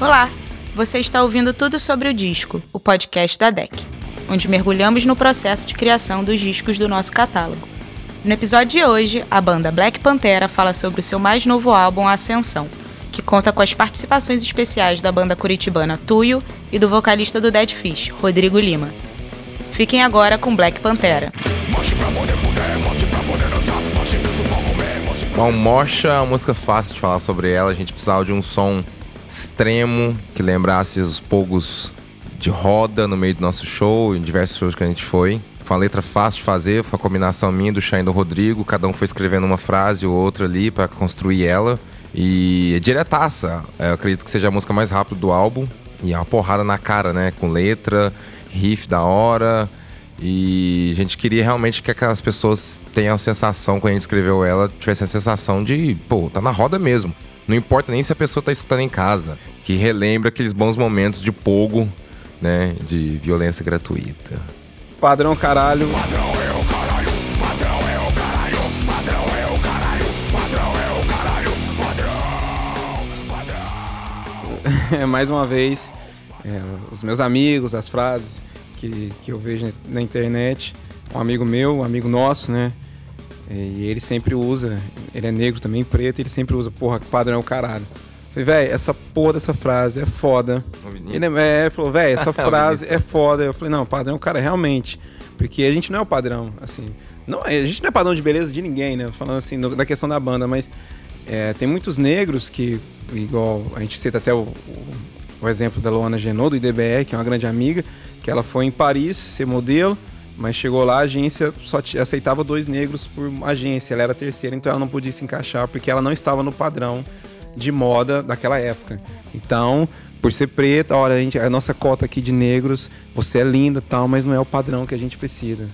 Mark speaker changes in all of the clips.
Speaker 1: Olá, você está ouvindo tudo sobre o disco, o podcast da DEC, onde mergulhamos no processo de criação dos discos do nosso catálogo. No episódio de hoje, a banda Black Pantera fala sobre o seu mais novo álbum, Ascensão, que conta com as participações especiais da banda curitibana Tuyo e do vocalista do Dead Fish, Rodrigo Lima. Fiquem agora com Black Pantera.
Speaker 2: Bom, Mocha é uma música fácil de falar sobre ela. A gente precisava de um som extremo que lembrasse os pogos de roda no meio do nosso show, em diversos shows que a gente foi. Foi uma letra fácil de fazer, foi a combinação minha, do Shine do Rodrigo. Cada um foi escrevendo uma frase ou outra ali para construir ela. E é diretaça. Eu acredito que seja a música mais rápida do álbum. E é uma porrada na cara, né? Com letra, riff da hora. E a gente queria realmente que aquelas pessoas tenham a sensação, quando a gente escreveu ela, tivesse a sensação de, pô, tá na roda mesmo. Não importa nem se a pessoa tá escutando em casa. Que relembra aqueles bons momentos de pogo, né? De violência gratuita.
Speaker 3: Padrão caralho.
Speaker 4: Padrão é o caralho, padrão é o caralho, padrão é o caralho, padrão é o caralho, padrão, padrão.
Speaker 3: É, mais uma vez, é, os meus amigos, as frases que, que eu vejo na internet. Um amigo meu, um amigo nosso, né? E ele sempre usa, ele é negro também, preto, ele sempre usa, porra, padrão é o caralho. Falei, velho, essa porra dessa frase é foda. Ele, é, ele falou, velho, essa frase é foda. Eu falei, não, padrão é o cara, realmente. Porque a gente não é o padrão, assim. Não, a gente não é padrão de beleza de ninguém, né? Falando assim, no, da questão da banda, mas é, tem muitos negros que, igual a gente cita até o, o, o exemplo da Luana Genot, do IDBE, que é uma grande amiga, que ela foi em Paris ser modelo, mas chegou lá, a agência só aceitava dois negros por agência, ela era terceira, então ela não podia se encaixar porque ela não estava no padrão de moda daquela época. Então, por ser preta, olha, a, gente, a nossa cota aqui de negros, você é linda tal, mas não é o padrão que a gente precisa.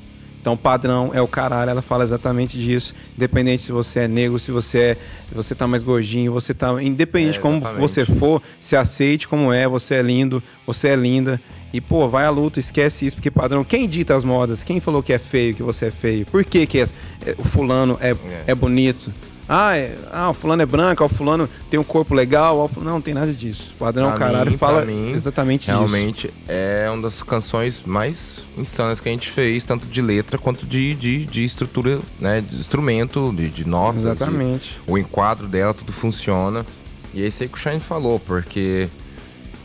Speaker 3: Então, padrão é o caralho, ela fala exatamente disso. Independente se você é negro, se você é, você tá mais gordinho, você tá. Independente é, de como você for, se aceite como é, você é lindo, você é linda. E, pô, vai à luta, esquece isso, porque padrão. Quem dita as modas? Quem falou que é feio, que você é feio? Por que, que é, é, o fulano é, é. é bonito? Ah, é, ah, o fulano é branco, o fulano tem um corpo legal. Não, não tem nada disso. O padrão pra caralho mim, fala mim, exatamente
Speaker 2: realmente
Speaker 3: isso.
Speaker 2: Realmente é uma das canções mais insanas que a gente fez, tanto de letra quanto de, de, de estrutura, né? De instrumento, de, de notas.
Speaker 3: Exatamente.
Speaker 2: De, o enquadro dela, tudo funciona. E é isso aí que o Shine falou, porque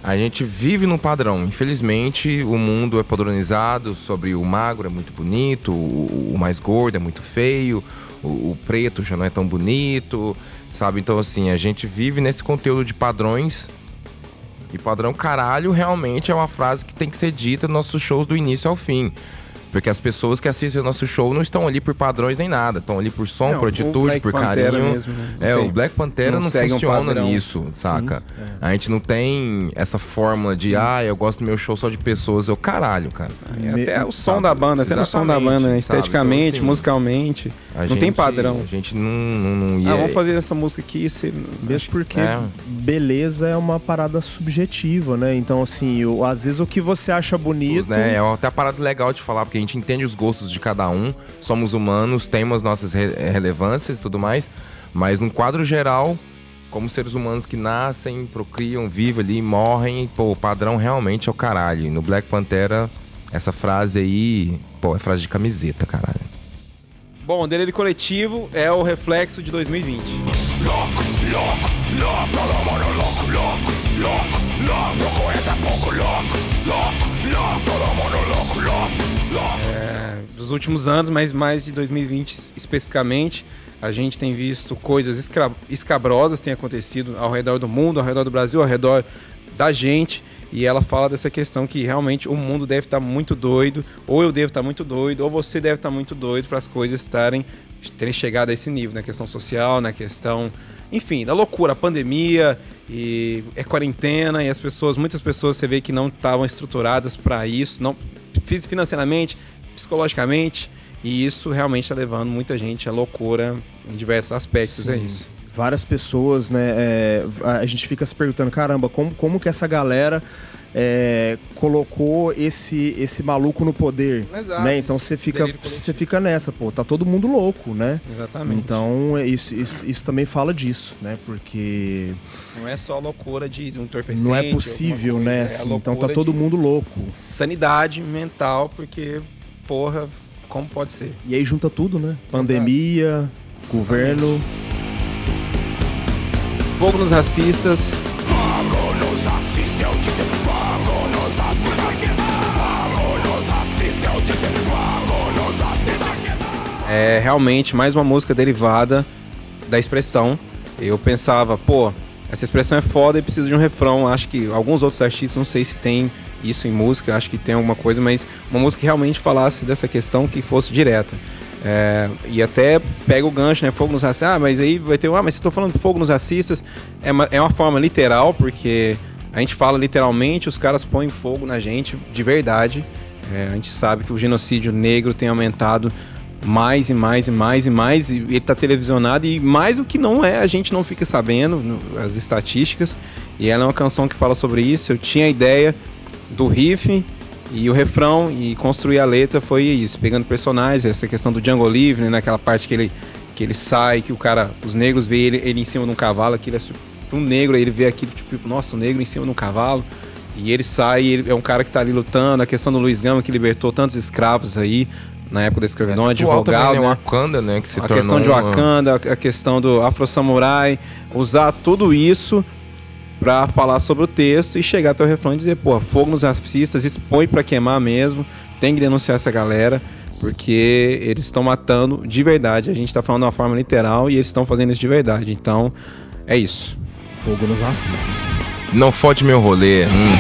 Speaker 2: a gente vive num padrão. Infelizmente, o mundo é padronizado sobre o magro é muito bonito, o, o mais gordo é muito feio o, o preto já não é tão bonito, sabe? Então, assim, a gente vive nesse conteúdo de padrões e padrão caralho realmente é uma frase que tem que ser dita nos nossos shows do início ao fim. Porque as pessoas que assistem o nosso show não estão ali por padrões nem nada. Estão ali por som, não, por atitude, por Pantera carinho. Mesmo, né? É, tem, o Black Pantera não, não funciona um nisso, saca? Sim, é. A gente não tem essa fórmula de, ah, eu gosto do meu show só de pessoas. Eu, caralho, cara.
Speaker 3: É, até o som da banda, até o som da banda, né? Esteticamente, então, assim, musicalmente. não gente, tem padrão.
Speaker 2: A gente não, não, não ia...
Speaker 3: Ah, vamos fazer essa música aqui. Você...
Speaker 5: Mesmo porque é. beleza é uma parada subjetiva, né? Então, assim, eu, às vezes o que você acha bonito...
Speaker 2: Né? É até a parada legal de falar, porque a gente entende os gostos de cada um, somos humanos, temos nossas re relevâncias e tudo mais, mas num quadro geral, como seres humanos que nascem, procriam, vivem ali, morrem, pô, o padrão realmente é o caralho. No Black Pantera, essa frase aí, pô, é frase de camiseta, caralho.
Speaker 3: Bom, o delírio coletivo é o reflexo de 2020. Louco, louco, louco, todo mundo louco, louco, louco, louco, louco, é pouco louco, louco, louco, todo mundo louco, louco. É, dos últimos anos, mas mais de 2020 especificamente, a gente tem visto coisas escabrosas têm acontecido ao redor do mundo, ao redor do Brasil, ao redor da gente. E ela fala dessa questão que realmente o mundo deve estar muito doido, ou eu devo estar muito doido, ou você deve estar muito doido para as coisas estarem terem chegado a esse nível, na questão social, na questão, enfim, da loucura, a pandemia e é quarentena e as pessoas, muitas pessoas você vê que não estavam estruturadas para isso, não financeiramente, psicologicamente, e isso realmente está levando muita gente à loucura em diversos aspectos, é Sim. é isso.
Speaker 5: Várias pessoas, né? É, a gente fica se perguntando, caramba, como, como que essa galera é, colocou esse, esse maluco no poder.
Speaker 3: Exato.
Speaker 5: Né? Então você fica, você fica nessa, pô, tá todo mundo louco, né?
Speaker 3: Exatamente.
Speaker 5: Então é isso, isso, isso também fala disso, né? Porque
Speaker 3: não é só loucura de um entorpecente.
Speaker 5: não é possível,
Speaker 3: coisa,
Speaker 5: né?
Speaker 3: é
Speaker 5: assim, então tá todo mundo louco.
Speaker 3: Sanidade mental, porque, porra, como pode ser?
Speaker 5: E aí junta tudo, né? Pandemia, governo.
Speaker 3: Fogo nos racistas.
Speaker 4: Nos assiste, eu disse nos assiste nos assiste, eu disse nos assiste
Speaker 3: É realmente mais uma música derivada da expressão. Eu pensava, pô, essa expressão é foda e precisa de um refrão. Acho que alguns outros artistas, não sei se tem isso em música, acho que tem alguma coisa, mas uma música que realmente falasse dessa questão que fosse direta. É, e até pega o gancho, né? Fogo nos racistas. Ah, mas aí vai ter. Ah, mas você tá falando de fogo nos racistas. É uma, é uma forma literal, porque a gente fala literalmente, os caras põem fogo na gente de verdade. É, a gente sabe que o genocídio negro tem aumentado mais e mais e mais e mais, e ele tá televisionado, e mais o que não é, a gente não fica sabendo, no- as estatísticas. E ela é uma canção que fala sobre isso. Eu tinha a ideia do riff e o refrão, e construir a letra foi isso, pegando personagens, essa questão do Django Livre, né, naquela parte que ele, que ele sai, que o cara, os negros veem ele, ele em cima de um cavalo, aquilo é um negro, aí ele vê aquilo, tipo, nossa, o negro em cima de um cavalo. E ele sai, ele é um cara que tá ali lutando. A questão do Luiz Gama, que libertou tantos escravos aí, na época da escravidão,
Speaker 2: Atual
Speaker 3: advogado.
Speaker 2: também, né?
Speaker 3: né?
Speaker 2: Wakanda, né? Que se
Speaker 3: a questão de
Speaker 2: uma-
Speaker 3: Wakanda, a questão do Afro Samurai, usar tudo isso pra falar sobre o texto e chegar até o refrão e dizer, pô, fogo nos racistas, expõe pra queimar mesmo, tem que denunciar essa galera, porque eles estão matando de verdade. A gente tá falando de uma forma literal e eles estão fazendo isso de verdade. Então, é isso.
Speaker 5: Fogo nos racistas.
Speaker 2: Não fode meu rolê. Hum.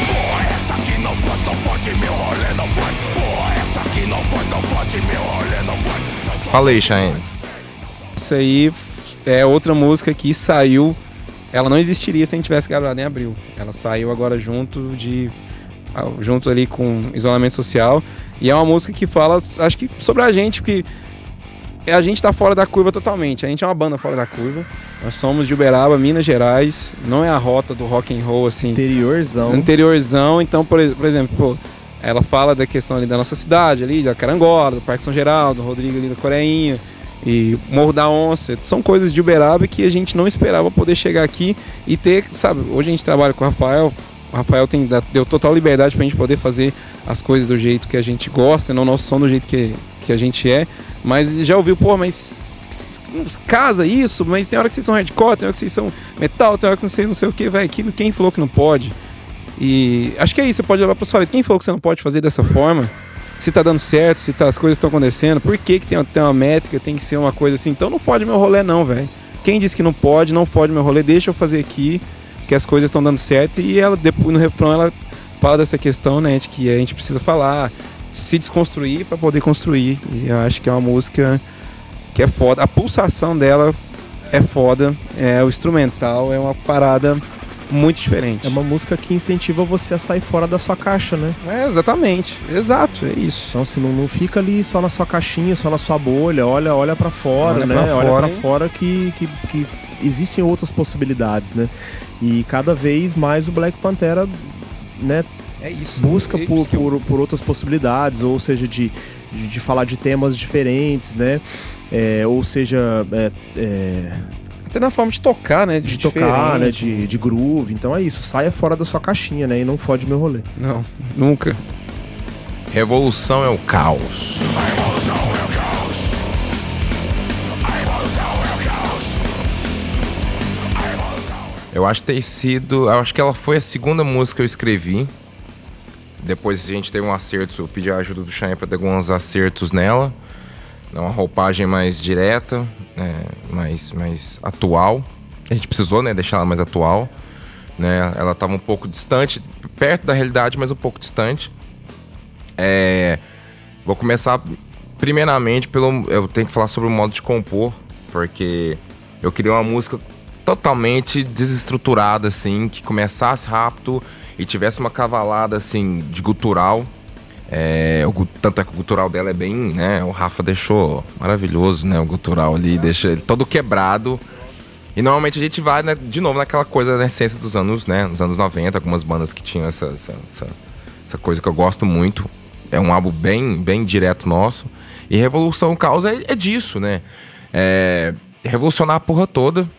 Speaker 2: Fala aí.
Speaker 3: Isso aí é outra música que saiu. Ela não existiria se a gente tivesse gravado em abril. Ela saiu agora junto de. ah, junto ali com isolamento social. E é uma música que fala, acho que sobre a gente, porque a gente tá fora da curva totalmente. A gente é uma banda fora da curva. Nós somos de Uberaba, Minas Gerais. Não é a rota do rock and roll, assim
Speaker 5: Interiorzão.
Speaker 3: interiorzão. Então, por, por exemplo, pô, ela fala da questão ali da nossa cidade, ali, da Carangola, do Parque São Geraldo, do Rodrigo ali da Coreinha e Morro da Onça. São coisas de Uberaba que a gente não esperava poder chegar aqui e ter, sabe, hoje a gente trabalha com o Rafael. O Rafael tem, deu total liberdade pra gente poder fazer as coisas do jeito que a gente gosta, não nosso som do jeito que, que a gente é. Mas já ouviu, pô, mas casa isso, mas tem hora que vocês são hardcore, tem hora que vocês são metal, tem hora que vocês não sei o que, velho. que- Quem falou que não pode? E acho que é isso, você pode levar pra sua vida. Quem falou que você não pode fazer dessa forma? Se tá dando certo, se tá- as coisas estão acontecendo, por que, que tem, tem uma métrica, tem que ser uma coisa assim? Então não fode meu rolê, não, velho. Quem disse que não pode, não fode meu rolê, deixa eu fazer aqui, que as coisas estão dando certo. E ela, depois no refrão, ela fala dessa questão, né, de que a gente precisa falar, se desconstruir pra poder construir. E eu acho que é uma música que é foda. A pulsação dela é foda, é o instrumental, é uma parada muito diferente.
Speaker 5: É uma música que incentiva você a sair fora da sua caixa, né?
Speaker 3: É, exatamente. Exato, é isso.
Speaker 5: Então, assim, não, não fica ali só na sua caixinha, só na sua bolha. Olha, olha para fora,
Speaker 3: Olha
Speaker 5: né?
Speaker 3: pra
Speaker 5: olha
Speaker 3: hein?
Speaker 5: fora que, que, que existem outras possibilidades, né? E cada vez mais o Black Pantera, né,
Speaker 3: É isso.
Speaker 5: busca
Speaker 3: Eles
Speaker 5: por, por, por outras possibilidades, ou seja, de, de, de falar de temas diferentes, né? É, ou seja, é, é,
Speaker 3: Até na forma de tocar, né?
Speaker 5: de tocar, né? De, de groove. Então é isso, saia fora da sua caixinha, né? E não fode meu rolê.
Speaker 3: Não, nunca.
Speaker 2: Revolução é o caos. Eu acho que tem sido. Eu acho que ela foi a segunda música que eu escrevi. Depois a gente teve um acerto, eu pedi a ajuda do Cheyenne para ter alguns acertos nela. Uma roupagem mais direta, né, mais, mais atual. A gente precisou, né, deixar ela mais atual. Né? Ela estava um pouco distante, perto da realidade, mas um pouco distante. É, vou começar primeiramente pelo. Eu tenho que falar sobre o modo de compor, porque eu queria uma música totalmente desestruturada, assim, que começasse rápido e tivesse uma cavalada assim de gutural. É, o tanto é que o gutural dela é bem, né? O Rafa deixou maravilhoso, né? O gutural ali, deixa ele todo quebrado. E normalmente a gente vai, né, de novo, naquela coisa da essência dos anos, né? Nos anos 90, algumas bandas que tinham essa, essa, essa, essa coisa que eu gosto muito. É um álbum bem, bem direto nosso. E Revolução Causa é, é disso, né? É revolucionar a porra toda.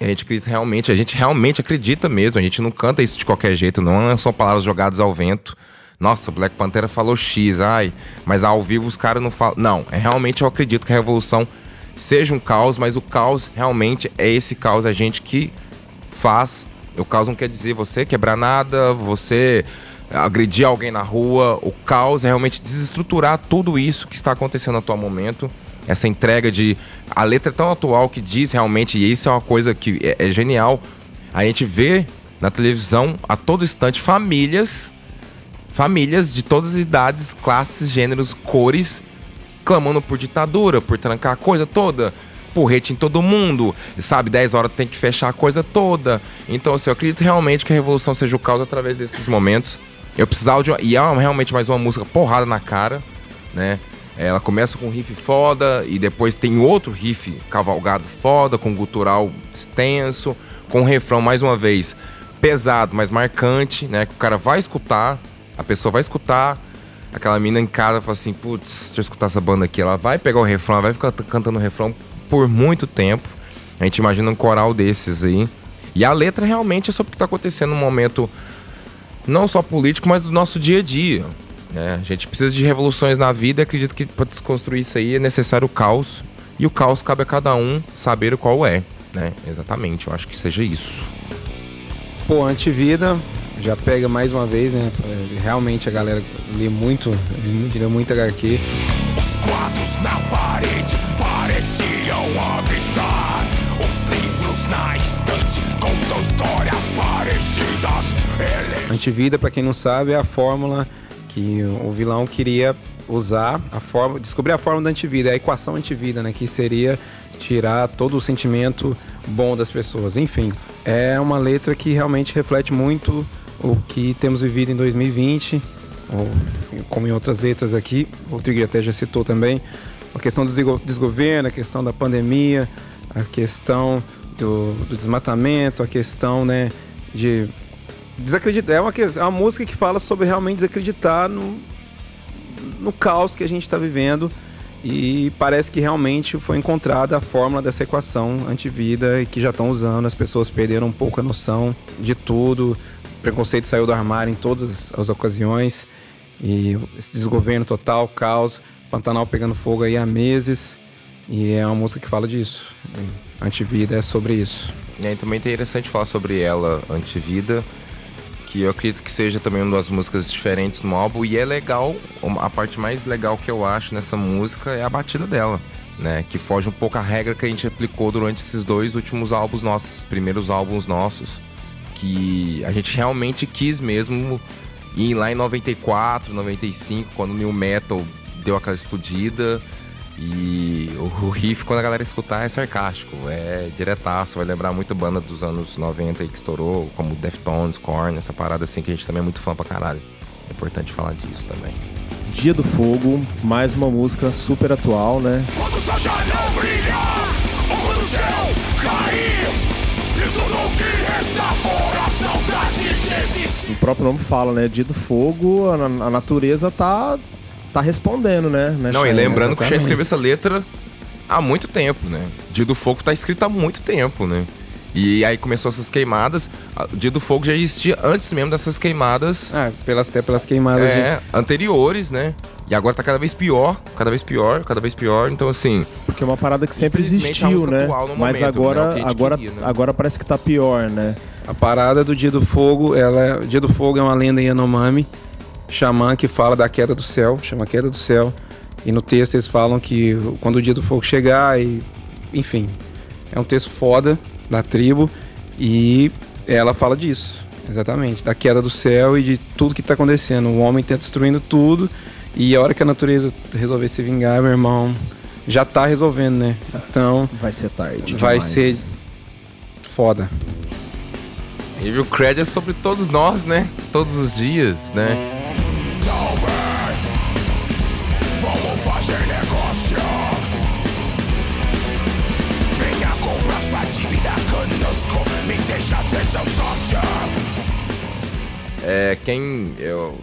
Speaker 2: A gente acredita realmente, a gente realmente acredita mesmo, a gente não canta isso de qualquer jeito, não são palavras jogadas ao vento. Nossa, Black Pantera falou X, ai, mas ao vivo os caras não falam. Não, é realmente eu acredito que a revolução seja um caos, mas o caos realmente é esse caos, a gente que faz. O caos não quer dizer você quebrar nada, você agredir alguém na rua. O caos é realmente desestruturar tudo isso que está acontecendo atual momento. Essa entrega de. A letra é tão atual que diz realmente, e isso é uma coisa que é, é genial. A gente vê na televisão a todo instante famílias, famílias de todas as idades, classes, gêneros, cores, clamando por ditadura, por trancar a coisa toda, porrete em todo mundo, sabe? 10 horas tem que fechar a coisa toda. Então, assim, eu acredito realmente que a revolução seja o caos através desses momentos. Eu precisava de uma, E é realmente mais uma música porrada na cara, né? Ela começa com um riff foda e depois tem outro riff cavalgado foda, com gutural extenso, com refrão, mais uma vez, pesado, mas marcante, né? Que o cara vai escutar, a pessoa vai escutar, aquela mina em casa fala assim, putz, deixa eu escutar essa banda aqui. Ela vai pegar o refrão, ela vai ficar cantando o refrão por muito tempo. A gente imagina um coral desses aí. E a letra realmente é sobre o que está acontecendo no momento, não só político, mas do nosso dia a dia. Né? A gente precisa de revoluções na vida acredito que para desconstruir isso aí é necessário o caos. E o caos cabe a cada um saber qual é. Né? Exatamente, eu acho que seja isso.
Speaker 3: Pô, antivida, já pega mais uma vez, né? Realmente a galera lê muito, lê muito HQ.
Speaker 4: Os quadros na parede pareciam avisar. Os livros na estante contam histórias parecidas. Ele...
Speaker 3: Antivida, para quem não sabe, é a fórmula que o vilão queria usar a forma, descobrir a forma da antivida, a equação antivida, né, que seria tirar todo o sentimento bom das pessoas. Enfim, é uma letra que realmente reflete muito o que temos vivido em 2020, ou, como em outras letras aqui, o Trigger até já citou também, a questão do desgoverno, a questão da pandemia, a questão do, do desmatamento, a questão né, de desacreditar. É uma, é uma música que fala sobre realmente desacreditar no, no caos que a gente está vivendo e parece que realmente foi encontrada a fórmula dessa equação antivida e que já estão usando. As pessoas perderam um pouco a noção de tudo, preconceito saiu do armário em todas as ocasiões. E esse desgoverno total, caos, Pantanal pegando fogo aí há meses. E é uma música que fala disso. Antivida é sobre isso.
Speaker 2: É, também é interessante falar sobre ela, Antivida, que eu acredito que seja também uma das músicas diferentes no álbum. E é legal, a parte mais legal que eu acho nessa música é a batida dela. Né, que foge um pouco a regra que a gente aplicou durante esses dois últimos álbuns nossos, primeiros álbuns nossos que a gente realmente quis mesmo ir lá em 94, 95, quando o New Metal deu aquela explodida. E o riff, quando a galera escutar, é sarcástico, é diretaço, vai lembrar muito banda dos anos 90 aí que estourou, como Deftones, Korn, essa parada assim que a gente também é muito fã pra caralho. É importante falar disso também.
Speaker 5: Dia do Fogo, mais uma música super atual, né?
Speaker 4: Quando o sol já não quando o céu cair,
Speaker 5: próprio nome fala, né? Dia do fogo, a, a natureza tá, tá respondendo, né?
Speaker 2: né Não, e lembrando que o escreveu essa letra há muito tempo, né? Dia do Fogo tá escrito há muito tempo, né? E aí começou essas queimadas. O Dia do Fogo já existia antes mesmo dessas queimadas.
Speaker 3: Ah, pelas, até pelas queimadas.
Speaker 2: É, de... anteriores, né? E agora tá cada vez pior, cada vez pior, cada vez pior. Então, assim.
Speaker 5: Porque é uma parada que sempre existiu, né? Mas agora, né? agora, queria, né? agora parece que tá pior, né?
Speaker 3: A parada do Dia do Fogo, ela, Dia do Fogo é uma lenda Yanomami, xamã que fala da queda do céu, chama queda do céu. E no texto eles falam que quando o Dia do Fogo chegar, e, enfim, é um texto foda da tribo e ela fala disso, exatamente, da queda do céu e de tudo que está acontecendo. O homem está destruindo tudo e a hora que a natureza resolver se vingar, meu irmão, já está resolvendo, né? Então.
Speaker 5: Vai ser tarde.
Speaker 3: Vai demais. ser foda.
Speaker 2: Evil Cred é sobre todos nós, né? Todos os dias, né? É, quem eu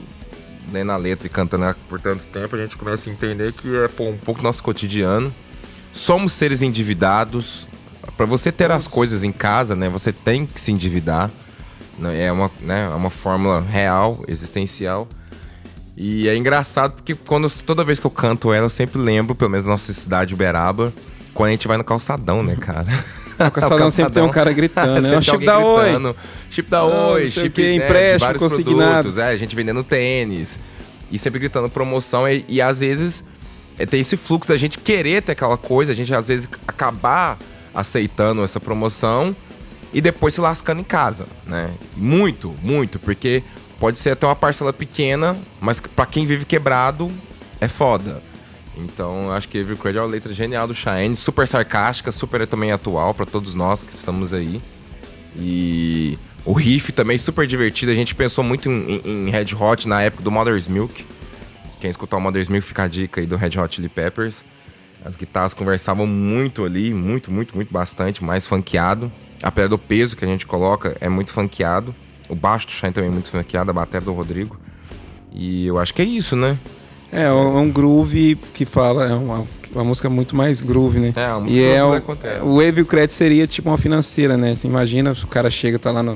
Speaker 2: lendo a letra e cantando por tanto tempo, a gente começa a entender que é pô, um pouco nosso cotidiano. Somos seres endividados, para você ter as coisas em casa, né, você tem que se endividar. Né, É uma, né, é uma fórmula real, existencial. E é engraçado porque quando, toda vez que eu canto ela, eu sempre lembro, pelo menos da nossa cidade, Uberaba, quando a gente vai no calçadão, né, cara?
Speaker 3: O calçadão sempre tem um cara gritando, né? O chip da Oi.
Speaker 2: gritando, Chip da
Speaker 3: Ah,
Speaker 2: Oi,
Speaker 3: o
Speaker 2: chip
Speaker 3: quê,
Speaker 2: né, de
Speaker 3: empréstimo,
Speaker 2: vários
Speaker 3: consignado.
Speaker 2: produtos, é, a gente vendendo tênis. E sempre gritando promoção. E, e às vezes é, tem esse fluxo da gente querer ter aquela coisa, a gente às vezes acabar aceitando essa promoção e depois se lascando em casa, né? Muito, muito, porque pode ser até uma parcela pequena, mas pra quem vive quebrado é foda. Então, acho que Every Credit é uma letra genial do Shine, super sarcástica, super também atual pra todos nós que estamos aí. E o riff também super divertido. A gente pensou muito em, em- em Red Hot na época do Mother's Milk. Quem escutar o Mother's Milk fica a dica aí do Red Hot Chili Peppers. As guitarras conversavam muito ali, muito, muito, muito bastante, mais funkeado. Apesar do peso que a gente coloca, é muito funkeado. O baixo do Shine também é muito funkeado, a bateria do Rodrigo. E eu acho que é isso, né?
Speaker 3: É, é um groove que fala, é uma, uma música muito mais groove, né?
Speaker 2: É, a música
Speaker 3: E é
Speaker 2: do
Speaker 3: o,
Speaker 2: Black Pantera.
Speaker 3: o Wave Credit seria tipo uma financeira, né? Você imagina, se o cara chega, tá lá na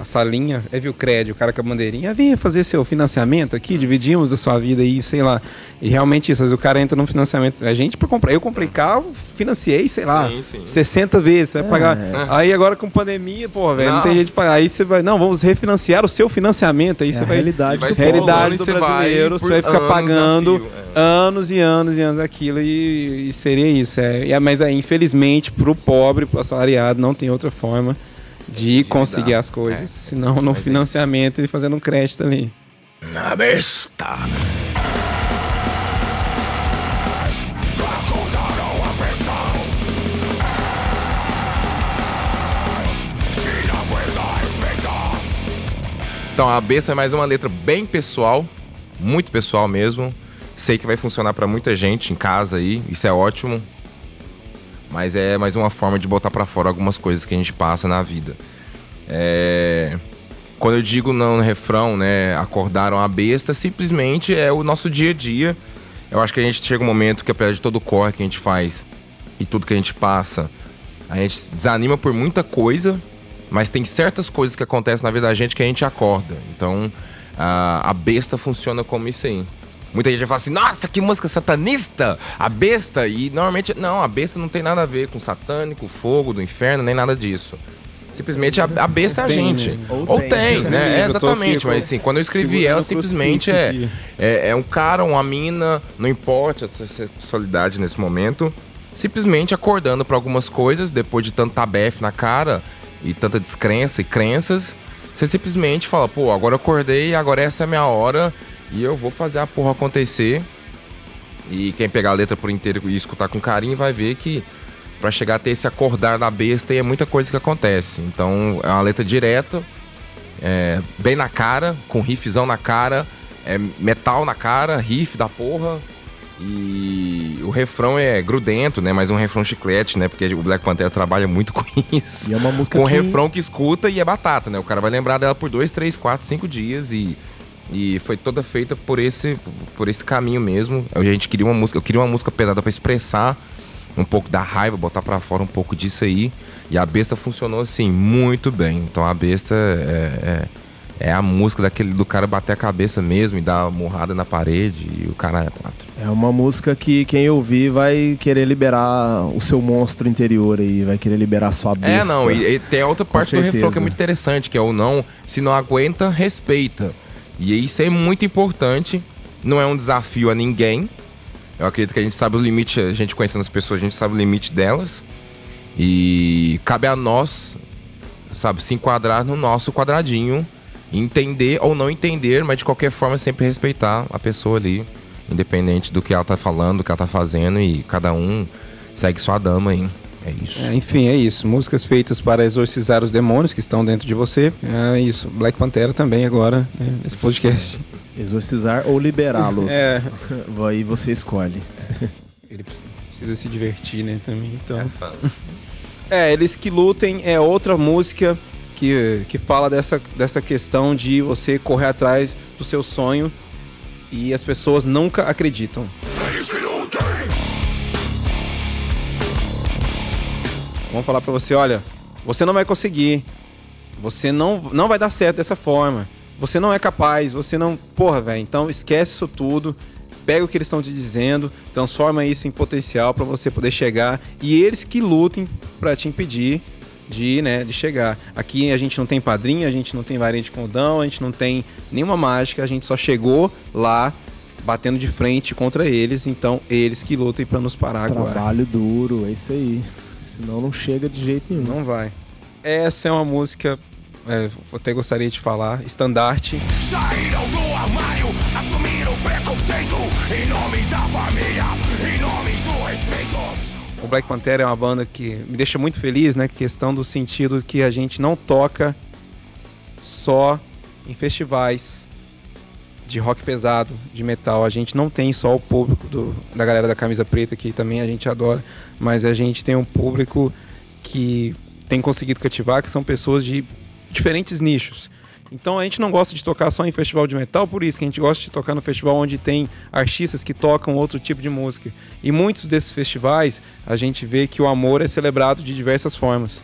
Speaker 3: a salinha, Wave Credit, o cara com a bandeirinha, venha fazer seu financiamento aqui, dividimos a sua vida aí, sei lá. E realmente isso, às vezes o cara entra num financiamento. A gente pra comprar, eu comprei carro, financiei, sei lá,
Speaker 2: Sim, sim.
Speaker 3: 60 vezes, você vai pagar.
Speaker 5: É.
Speaker 3: Aí agora com pandemia, pô, velho, não.
Speaker 2: Não.
Speaker 3: tem jeito de pagar. Aí você vai, não, vamos refinanciar o seu financiamento, aí
Speaker 5: É
Speaker 3: você
Speaker 5: a
Speaker 3: vai
Speaker 5: realidade
Speaker 2: vai
Speaker 5: do
Speaker 3: realidade do
Speaker 2: você vai
Speaker 3: brasileiro, você vai ficar
Speaker 2: anos
Speaker 3: pagando
Speaker 2: fio, é.
Speaker 3: anos e anos e anos aquilo e, e seria isso. É, E é- mas aí, infelizmente, pro pobre, pro assalariado, não tem outra forma de conseguir as coisas,
Speaker 2: É.
Speaker 3: senão no
Speaker 2: é
Speaker 3: financiamento e fazendo um crédito ali.
Speaker 2: Na besta! Então, a besta é mais uma letra bem pessoal, muito pessoal mesmo. Sei que vai funcionar pra muita gente em casa aí, isso é ótimo. Mas é mais uma forma de botar pra fora algumas coisas que a gente passa na vida. É... Quando eu digo não no refrão, né, acordaram a besta, simplesmente é o nosso dia a dia. Eu acho que a gente chega um momento que apesar de todo o corre que a gente faz e tudo que a gente passa, a gente desanima por muita coisa, mas tem certas coisas que acontecem na vida da gente que a gente acorda. Então, a, a besta funciona como isso aí. Muita gente vai falar assim, nossa, que música satanista! A besta! E normalmente, não, a besta não tem nada a ver com satânico, fogo do inferno, nem nada disso. Simplesmente a, a besta é a gente.
Speaker 3: né?
Speaker 2: Ou,
Speaker 5: Ou
Speaker 2: tem,
Speaker 5: tem,
Speaker 2: né? É, exatamente. Mas assim, quando eu escrevi ela,
Speaker 3: o
Speaker 2: simplesmente é, é, é um cara, uma mina, não importa a sua sexualidade nesse momento, simplesmente acordando para algumas coisas, depois de tanta tabefe na cara e tanta descrença e crenças, você simplesmente fala, pô, agora eu acordei, agora essa é a minha hora e eu vou fazer a porra acontecer. E quem pegar a letra por inteiro e escutar com carinho vai ver que pra chegar a ter esse acordar da besta é muita coisa que acontece. Então é uma letra direta, é, bem na cara, com riffzão na cara, é metal na cara, riff da porra. E o refrão é grudento, né? Mas um refrão chiclete, né? Porque o Black Panther trabalha muito com isso.
Speaker 5: E é uma música
Speaker 2: Com
Speaker 5: que...
Speaker 2: refrão que escuta e é batata, né? O cara vai lembrar dela por dois, três, quatro, cinco dias e, e foi toda feita por esse, por esse caminho mesmo. A gente queria uma música, eu queria uma música pesada pra expressar um pouco da raiva, botar pra fora um pouco disso aí. E a besta funcionou assim muito bem. Então a besta é, é, é a música daquele do cara bater a cabeça mesmo e dar uma murrada na parede e o cara é quatro.
Speaker 5: É uma música que quem ouvir vai querer liberar o seu monstro interior aí, vai querer liberar a sua besta.
Speaker 2: É, não, e, e tem a outra parte do refrão que é muito interessante, que é o não, se não aguenta, respeita. E isso é muito importante, não é um desafio a ninguém. Eu acredito que a gente sabe o limite, a gente conhecendo as pessoas, a gente sabe o limite delas. E cabe a nós, sabe, se enquadrar no nosso quadradinho, entender ou não entender, mas de qualquer forma sempre respeitar a pessoa ali, independente do que ela tá falando, do que ela tá fazendo, e cada um segue sua dama aí. É isso.
Speaker 3: É, enfim, é isso. Músicas feitas para exorcizar os demônios que estão dentro de você. É isso. Black Pantera também agora, né, nesse podcast.
Speaker 5: Exorcizar ou liberá-los.
Speaker 3: É.
Speaker 5: Aí você escolhe.
Speaker 3: Ele precisa se divertir, né, também. Então.
Speaker 2: É.
Speaker 3: É, Eles que lutem é outra música que, que fala dessa, dessa questão de você correr atrás do seu sonho e as pessoas nunca acreditam.
Speaker 4: Eles que lutem.
Speaker 3: Vamos falar pra você, olha, você não vai conseguir. Você não, não vai dar certo dessa forma. Você não é capaz, você não. Porra, velho. Então esquece isso tudo. Pega o que eles estão te dizendo, transforma isso em potencial pra você poder chegar e eles que lutem pra te impedir de, né, de chegar. Aqui a gente não tem padrinho, a gente não tem varinha de condão, a gente não tem nenhuma mágica, a gente só chegou lá batendo de frente contra eles, então eles que lutem pra nos parar agora.
Speaker 5: Trabalho duro, é isso aí. Senão não chega de jeito nenhum.
Speaker 3: Não vai. Essa é uma música, é, eu até gostaria de falar, estandarte.
Speaker 4: Saíram do armário, assumiram o preconceito. Em nome da família, em nome do respeito.
Speaker 3: O Black Panther é uma banda que me deixa muito feliz, né? Questão do sentido que a gente não toca só em festivais de rock pesado, de metal. A gente não tem só o público do- da galera da camisa preta, que também a gente adora, mas a gente tem um público que tem conseguido cativar, que são pessoas de diferentes nichos. Então a gente não gosta de tocar só em festival de metal, por isso que a gente gosta de tocar no festival onde tem artistas que tocam outro tipo de música. E muitos desses festivais a gente vê que o amor é celebrado de diversas formas.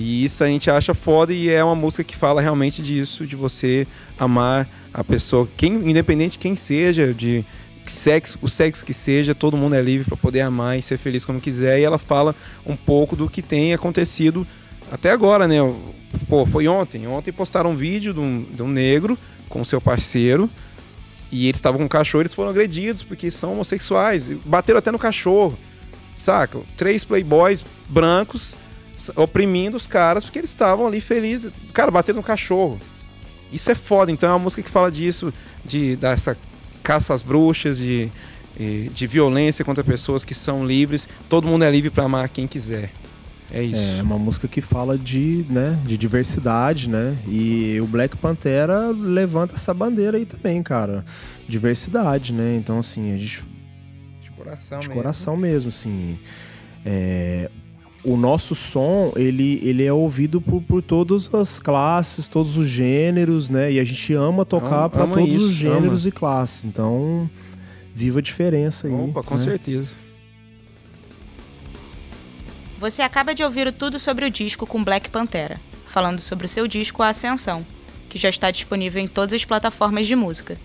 Speaker 3: E isso a gente acha foda e é uma música que fala realmente disso, de você amar a pessoa, quem, independente de quem seja, de sexo, o sexo que seja, todo mundo é livre para poder amar e ser feliz como quiser. E ela fala um pouco do que tem acontecido até agora, né? Pô, foi ontem. Ontem postaram um vídeo de um, de um negro com seu parceiro. E eles estavam com um cachorro, eles foram agredidos porque são homossexuais. Bateram até no cachorro. Saca? Três playboys brancos oprimindo os caras porque eles estavam ali felizes. Cara, bateram no cachorro. Isso é foda. Então é uma música que fala disso, de dessa caça às bruxas, de, de violência contra pessoas que são livres. Todo mundo é livre pra amar quem quiser. É isso.
Speaker 5: É uma música que fala de, né, de diversidade, né? E o Black Pantera levanta essa bandeira aí também, cara. Diversidade, né? Então, assim, a gente
Speaker 3: De coração
Speaker 5: de
Speaker 3: mesmo.
Speaker 5: coração mesmo, assim. É, o nosso som, ele, ele é ouvido por, por todas as classes, todos os gêneros, né? E a gente ama tocar
Speaker 3: Ama-
Speaker 5: para
Speaker 3: ama
Speaker 5: todos os
Speaker 3: isso,
Speaker 5: gêneros e classes. Então, viva a diferença aí.
Speaker 3: Opa, com
Speaker 5: né?
Speaker 3: certeza.
Speaker 1: Você acaba de ouvir o tudo sobre o disco com Black Pantera, falando sobre o seu disco A Ascensão, que já está disponível em todas as plataformas de música.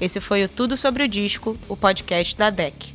Speaker 1: Esse foi o Tudo sobre o Disco, o podcast da DEC.